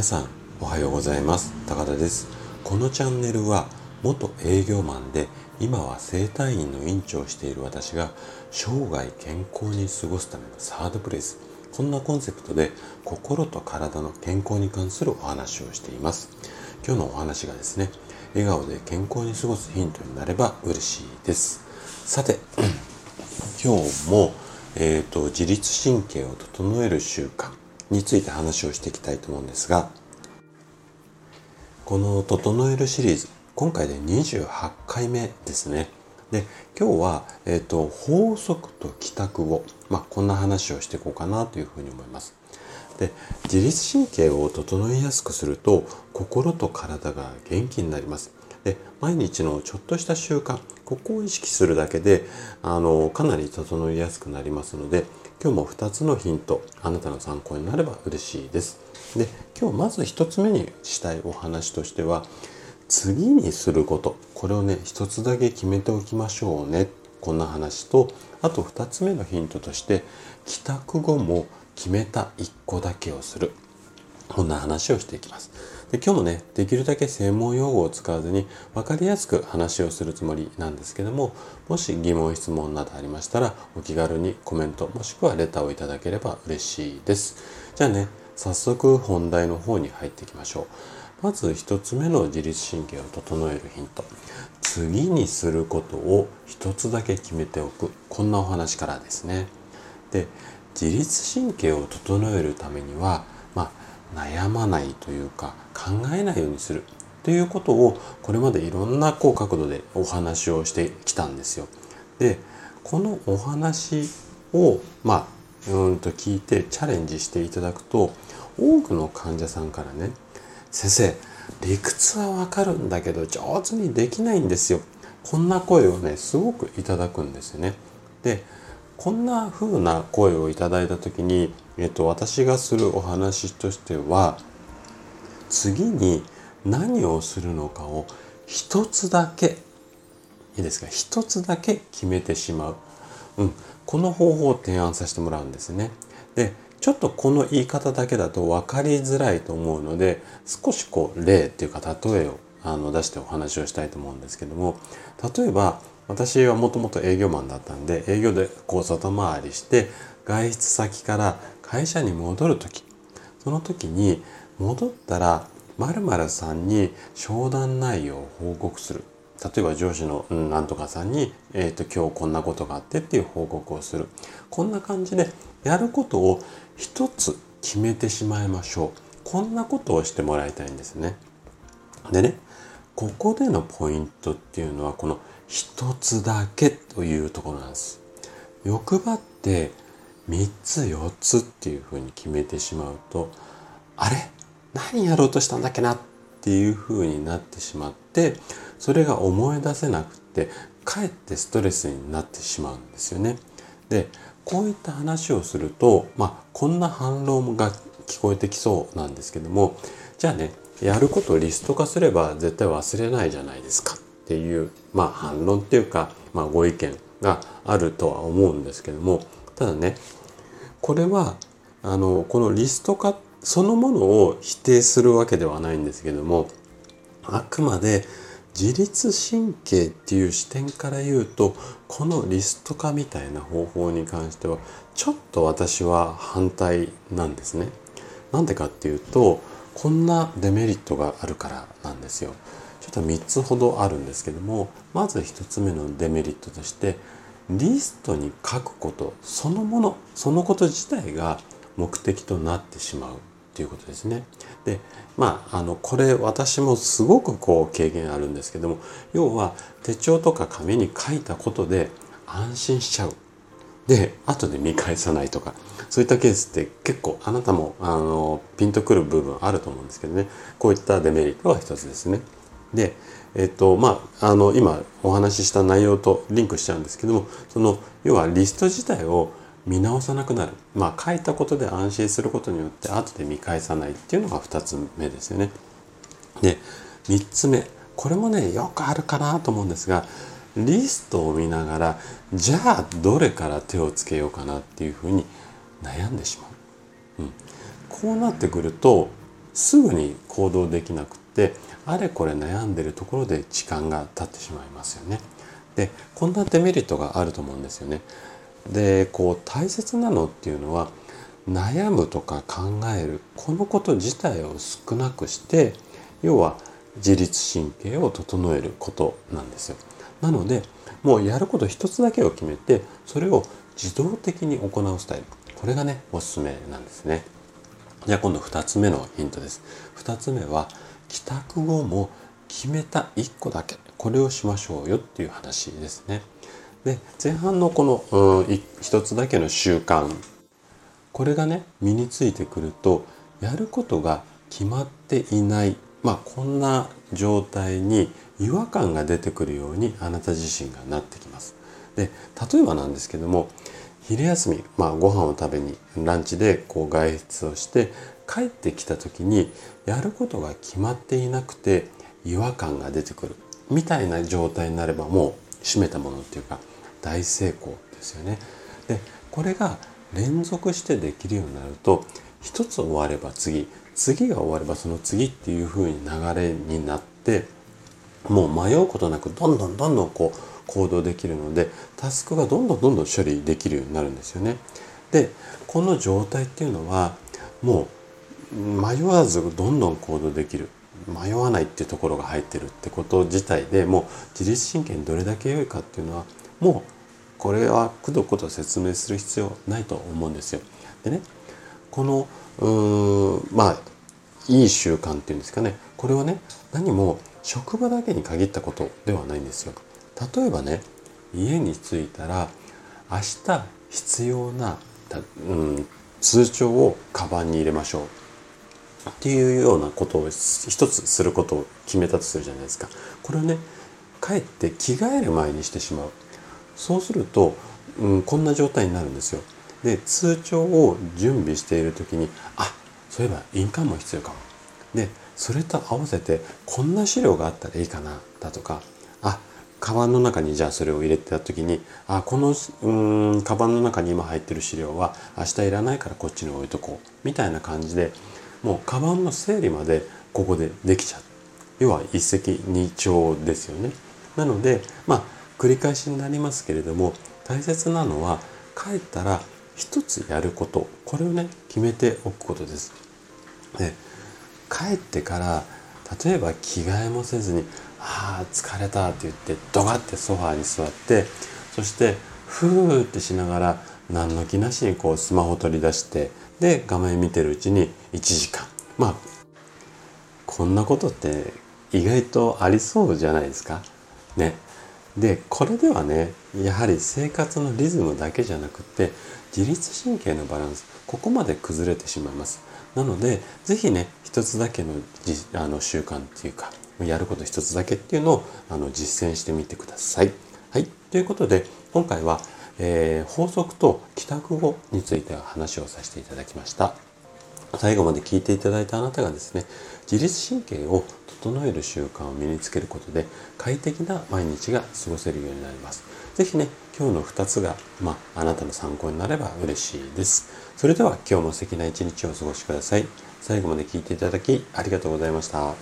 皆さんおはようございます。高田です。このチャンネルは元営業マンで今は整体院の院長をしている私が生涯健康に過ごすためのサードプレイス。こんなコンセプトで心と体の健康に関するお話をしています。今日のお話がですね笑顔で健康に過ごすヒントになれば嬉しいです。さて今日も、えーと、自律神経を整える習慣。について話をしていきたいと思うんですがこの「整える」シリーズ今回で28回目ですね。で今日は、えーと、法則と帰宅後、まあ、こんな話をしていこうかなというふうに思います。で自律神経を整えやすくすると心と体が元気になります。で毎日のちょっとした習慣ここを意識するだけであのかなり整いやすくなりますので今日も2つのヒントあなたの参考になれば嬉しいです。で今日まず1つ目にしたいお話としては次にすること。これをね一つだけ決めておきましょうね。こんな話とあと2つ目のヒントとして帰宅後も決めた1個だけをする。こんな話をしていきます。で今日もねできるだけ専門用語を使わずに分かりやすく話をするつもりなんですけどももし疑問質問などありましたらお気軽にコメントもしくはレターをいただければ嬉しいです。じゃあね早速本題の方に入っていきましょう。まず1つ目の自律神経を整えるヒント。次にすることを1つだけ決めておく。こんなお話からですね。で自律神経を整えるためには悩まないというか考えないようにするということをこれまでいろんなこう角度でお話をしてきたんですよ。でこのお話をまあうんと聞いてチャレンジしていただくと多くの患者さんからね「先生理屈はわかるんだけど上手にできないんですよ」こんな声をねすごくいただくんですよね。でこんな風な声をいただいた時に、えっと、私がするお話としては次に何をするのかを一つだけいいですか？一つだけ決めてしまう、うん、この方法を提案させてもらうんですね。でちょっとこの言い方だけだと分かりづらいと思うので少しこう例っていうか例えをあの出してお話をしたいと思うんですけども。例えば私はもともと営業マンだったんで営業でこう外回りして外出先から会社に戻る時。その時に戻ったら〇〇さんに商談内容を報告する。例えば上司のなんとかさんに、えー、と今日こんなことがあってっていう報告をする。こんな感じでやることを一つ決めてしまいましょう。こんなことをしてもらいたいんですね。でねここでのポイントっていうのはこの一つだけというところなんです。欲張って3つ4つっていうふうに決めてしまうとあれ？何やろうとしたんだっけなっていうふうになってしまってそれが思い出せなくてかえってストレスになってしまうんですよね。でこういった話をするとまあこんな反論が聞こえてきそうなんですけどもじゃあねやることをリスト化すれば絶対忘れないじゃないですかっていう、まあ、反論っていうか、まあ、ご意見があるとは思うんですけどもただねこれはあのこのリスト化そのものを否定するわけではないんですけどもあくまで自律神経っていう視点から言うとこのリスト化みたいな方法に関してはちょっと私は反対なんですね。なんでかっていうとこんなデメリットがあるからなんですよ。ちょっと3つほどあるんですけどもまず1つ目のデメリットとしてリストに書くことそのものそのこと自体が目的となってしまうということですね。でまああのこれ私もすごくこう経験あるんですけども要は手帳とか紙に書いたことで安心しちゃう。で後で見返さないとかそういったケースって結構あなたもあのピンとくる部分あると思うんですけどねこういったデメリットは一つですね。で、えっとまあ、あの今お話しした内容とリンクしちゃうんですけどもその要はリスト自体を見直さなくなる、まあ、書いたことで安心することによって後で見返さないっていうのが2つ目ですよね。で3つ目これもねよくあるかなと思うんですがリストを見ながらじゃあどれから手をつけようかなっていうふうに悩んでしまう。うん、こうなってくるとすぐに行動できなくってあれこれ悩んでるところで時間が経ってしまいますよね。でこんなデメリットがあると思うんですよね。でこう大切なのっていうのは悩むとか考えるこのこと自体を少なくして要は自律神経を整えることなんですよ。なのでもうやること一つだけを決めてそれを自動的に行うスタイルこれがねおすすめなんですね。じゃあ今度2つ目のヒントです。2つ目は帰宅後も決めた1個だけこれをしましょうよっていう話ですね。で前半のこの、うん、1つだけの習慣これがね身についてくるとやることが決まっていないまあこんな状態に違和感が出てくるようにあなた自身がなってきます。で例えばなんですけども昼休み、まあ、ご飯を食べにランチでこう外出をして帰ってきた時にやることが決まっていなくて違和感が出てくるみたいな状態になればもう閉めたものっていうか大成功ですよね。でこれが連続してできるようになると一つ終われば次次が終わればその次っていう風に流れになってもう迷うことなくどんどんどんどんこう行動できるのでタスクがどんどんどんどん処理できるようになるんですよね。でこの状態っていうのはもう迷わずどんどん行動できる迷わないっていうところが入ってるってこと自体でもう自律神経にどれだけ良いかっていうのはもうこれはくどくど説明する必要ないと思うんですよ。でねこのうーんまあいい習慣っていうんですかねこれはね何も職場だけに限ったことではないんですよ。例えばね家に着いたら明日必要な、うん、通帳をカバンに入れましょうっていうようなことを一つすることを決めたとするじゃないですか。これをね帰って着替える前にしてしまう。そうすると、うん、こんな状態になるんですよ。で通帳を準備している時にあそういえば印鑑も必要かも。でそれと合わせてこんな資料があったらいいかなだとかカバンの中にじゃあそれを入れてた時にあこのうんカバンの中に今入ってる資料は明日いらないからこっちに置いとこうみたいな感じでもうカバンの整理までここでできちゃう。要は一石二鳥ですよね。なのでまあ繰り返しになりますけれども大切なのは帰ったら一つやること。これをね決めておくことです。で帰ってから例えば着替えもせずにああ疲れたって言ってドガってソファーに座ってそしてふーってしながら何の気なしにこうスマホ取り出してで画面見てるうちに1時間。まあこんなことって意外とありそうじゃないですか？ね。でこれではねやはり生活のリズムだけじゃなくて自律神経のバランスここまで崩れてしまいます。なので是非ね一つだけのあの習慣っていうかやること一つだけっていうのをあの実践してみてください。はい。ということで、今回は、えー、法則と帰宅後について話をさせていただきました。最後まで聞いていただいたあなたがですね、自律神経を整える習慣を身につけることで快適な毎日が過ごせるようになります。是非ね、今日の2つが、まあ、あなたの参考になれば嬉しいです。それでは今日も素敵な一日をお過ごしください。最後まで聞いていただきありがとうございました。